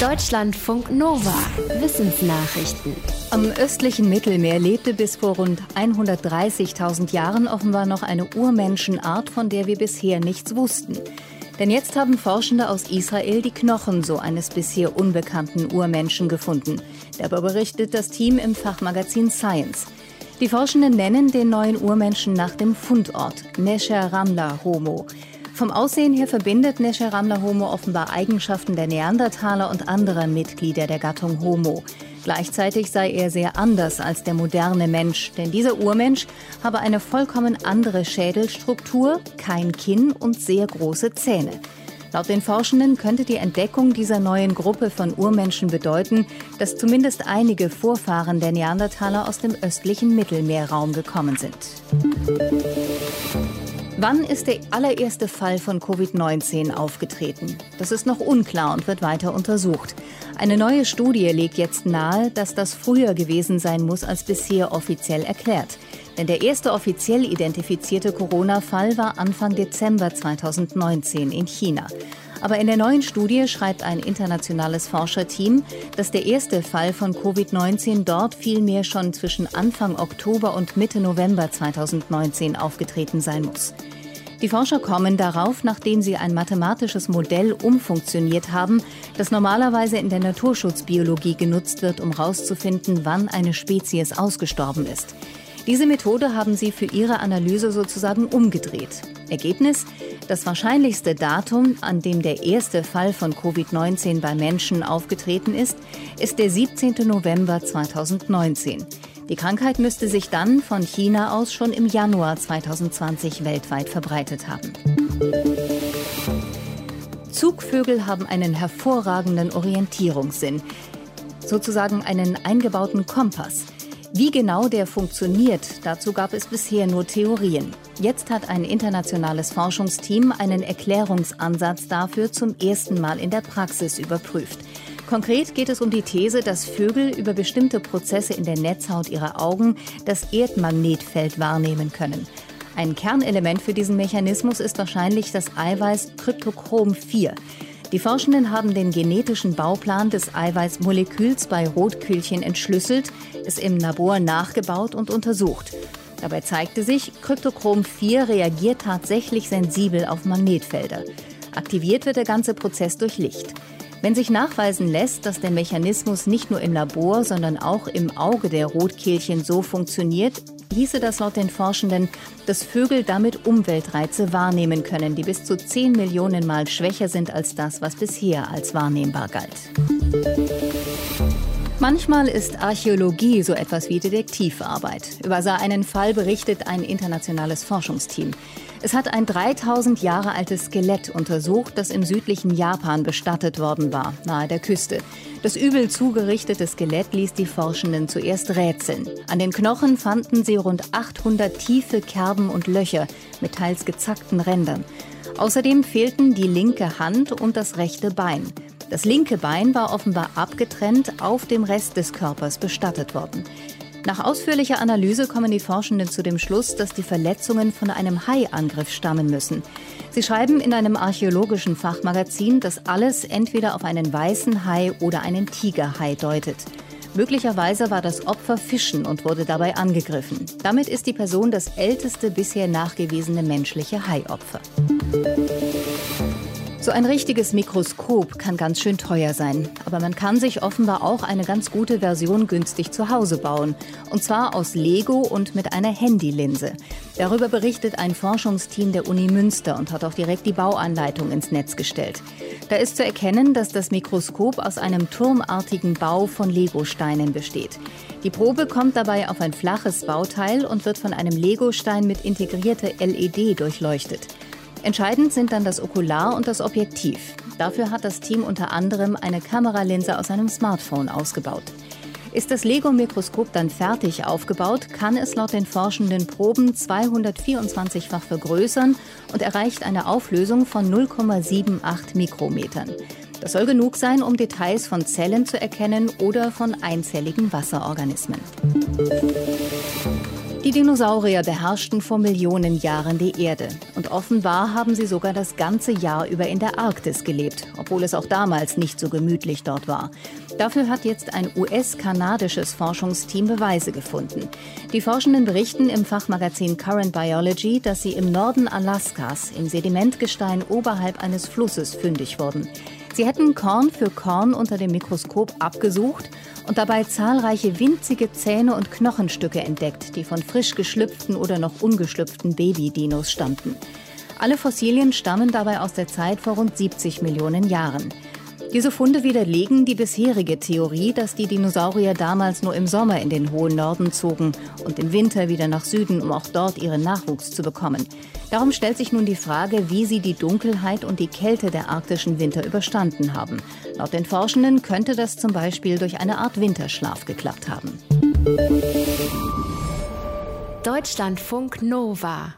Deutschlandfunk Nova. Wissensnachrichten. Am östlichen Mittelmeer lebte bis vor rund 130.000 Jahren offenbar noch eine Urmenschenart, von der wir bisher nichts wussten. Denn jetzt haben Forschende aus Israel die Knochen so eines bisher unbekannten Urmenschen gefunden. Darüber berichtet das Team im Fachmagazin Science. Die Forschenden nennen den neuen Urmenschen nach dem Fundort, Nesher Ramla Homo. Vom Aussehen her verbindet Nesheramla Homo offenbar Eigenschaften der Neandertaler und anderer Mitglieder der Gattung Homo. Gleichzeitig sei er sehr anders als der moderne Mensch, denn dieser Urmensch habe eine vollkommen andere Schädelstruktur, kein Kinn und sehr große Zähne. Laut den Forschenden könnte die Entdeckung dieser neuen Gruppe von Urmenschen bedeuten, dass zumindest einige Vorfahren der Neandertaler aus dem östlichen Mittelmeerraum gekommen sind. Wann ist der allererste Fall von Covid-19 aufgetreten? Das ist noch unklar und wird weiter untersucht. Eine neue Studie legt jetzt nahe, dass das früher gewesen sein muss als bisher offiziell erklärt. Denn der erste offiziell identifizierte Corona-Fall war Anfang Dezember 2019 in China. Aber in der neuen Studie schreibt ein internationales Forscherteam, dass der erste Fall von Covid-19 dort vielmehr schon zwischen Anfang Oktober und Mitte November 2019 aufgetreten sein muss. Die Forscher kommen darauf, nachdem sie ein mathematisches Modell umfunktioniert haben, das normalerweise in der Naturschutzbiologie genutzt wird, um herauszufinden, wann eine Spezies ausgestorben ist. Diese Methode haben sie für ihre Analyse sozusagen umgedreht. Ergebnis? Das wahrscheinlichste Datum, an dem der erste Fall von Covid-19 bei Menschen aufgetreten ist, ist der 17. November 2019. Die Krankheit müsste sich dann von China aus schon im Januar 2020 weltweit verbreitet haben. Zugvögel haben einen hervorragenden Orientierungssinn, sozusagen einen eingebauten Kompass. Wie genau der funktioniert, dazu gab es bisher nur Theorien. Jetzt hat ein internationales Forschungsteam einen Erklärungsansatz dafür zum ersten Mal in der Praxis überprüft. Konkret geht es um die These, dass Vögel über bestimmte Prozesse in der Netzhaut ihrer Augen das Erdmagnetfeld wahrnehmen können. Ein Kernelement für diesen Mechanismus ist wahrscheinlich das Eiweiß Kryptochrom 4. Die Forschenden haben den genetischen Bauplan des Eiweißmoleküls bei Rotkühlchen entschlüsselt, es im Labor nachgebaut und untersucht. Dabei zeigte sich, Kryptochrom 4 reagiert tatsächlich sensibel auf Magnetfelder. Aktiviert wird der ganze Prozess durch Licht. Wenn sich nachweisen lässt, dass der Mechanismus nicht nur im Labor, sondern auch im Auge der Rotkehlchen so funktioniert, hieße das laut den Forschenden, dass Vögel damit Umweltreize wahrnehmen können, die bis zu 10 Millionen Mal schwächer sind als das, was bisher als wahrnehmbar galt. Manchmal ist Archäologie so etwas wie Detektivarbeit. Über einen Fall berichtet ein internationales Forschungsteam. Es hat ein 3000 Jahre altes Skelett untersucht, das im südlichen Japan bestattet worden war, nahe der Küste. Das übel zugerichtete Skelett ließ die Forschenden zuerst rätseln. An den Knochen fanden sie rund 800 tiefe Kerben und Löcher mit teils gezackten Rändern. Außerdem fehlten die linke Hand und das rechte Bein. Das linke Bein war offenbar abgetrennt auf dem Rest des Körpers bestattet worden. Nach ausführlicher Analyse kommen die Forschenden zu dem Schluss, dass die Verletzungen von einem Haiangriff stammen müssen. Sie schreiben in einem archäologischen Fachmagazin, dass alles entweder auf einen weißen Hai oder einen Tigerhai deutet. Möglicherweise war das Opfer Fischen und wurde dabei angegriffen. Damit ist die Person das älteste bisher nachgewiesene menschliche Haiopfer. So ein richtiges Mikroskop kann ganz schön teuer sein, aber man kann sich offenbar auch eine ganz gute Version günstig zu Hause bauen. Und zwar aus Lego und mit einer Handylinse. Darüber berichtet ein Forschungsteam der Uni Münster und hat auch direkt die Bauanleitung ins Netz gestellt. Da ist zu erkennen, dass das Mikroskop aus einem turmartigen Bau von Legosteinen besteht. Die Probe kommt dabei auf ein flaches Bauteil und wird von einem Legostein mit integrierter LED durchleuchtet. Entscheidend sind dann das Okular und das Objektiv. Dafür hat das Team unter anderem eine Kameralinse aus einem Smartphone ausgebaut. Ist das Lego-Mikroskop dann fertig aufgebaut, kann es laut den forschenden Proben 224-fach vergrößern und erreicht eine Auflösung von 0,78 Mikrometern. Das soll genug sein, um Details von Zellen zu erkennen oder von einzelligen Wasserorganismen. Die Dinosaurier beherrschten vor Millionen Jahren die Erde. Und offenbar haben sie sogar das ganze Jahr über in der Arktis gelebt, obwohl es auch damals nicht so gemütlich dort war. Dafür hat jetzt ein US-kanadisches Forschungsteam Beweise gefunden. Die Forschenden berichten im Fachmagazin Current Biology, dass sie im Norden Alaskas im Sedimentgestein oberhalb eines Flusses fündig wurden. Sie hätten Korn für Korn unter dem Mikroskop abgesucht und dabei zahlreiche winzige Zähne und Knochenstücke entdeckt, die von frisch geschlüpften oder noch ungeschlüpften Babydinos stammten. Alle Fossilien stammen dabei aus der Zeit vor rund 70 Millionen Jahren. Diese Funde widerlegen die bisherige Theorie, dass die Dinosaurier damals nur im Sommer in den hohen Norden zogen und im Winter wieder nach Süden, um auch dort ihren Nachwuchs zu bekommen. Darum stellt sich nun die Frage, wie sie die Dunkelheit und die Kälte der arktischen Winter überstanden haben. Laut den Forschenden könnte das zum Beispiel durch eine Art Winterschlaf geklappt haben. Deutschlandfunk Nova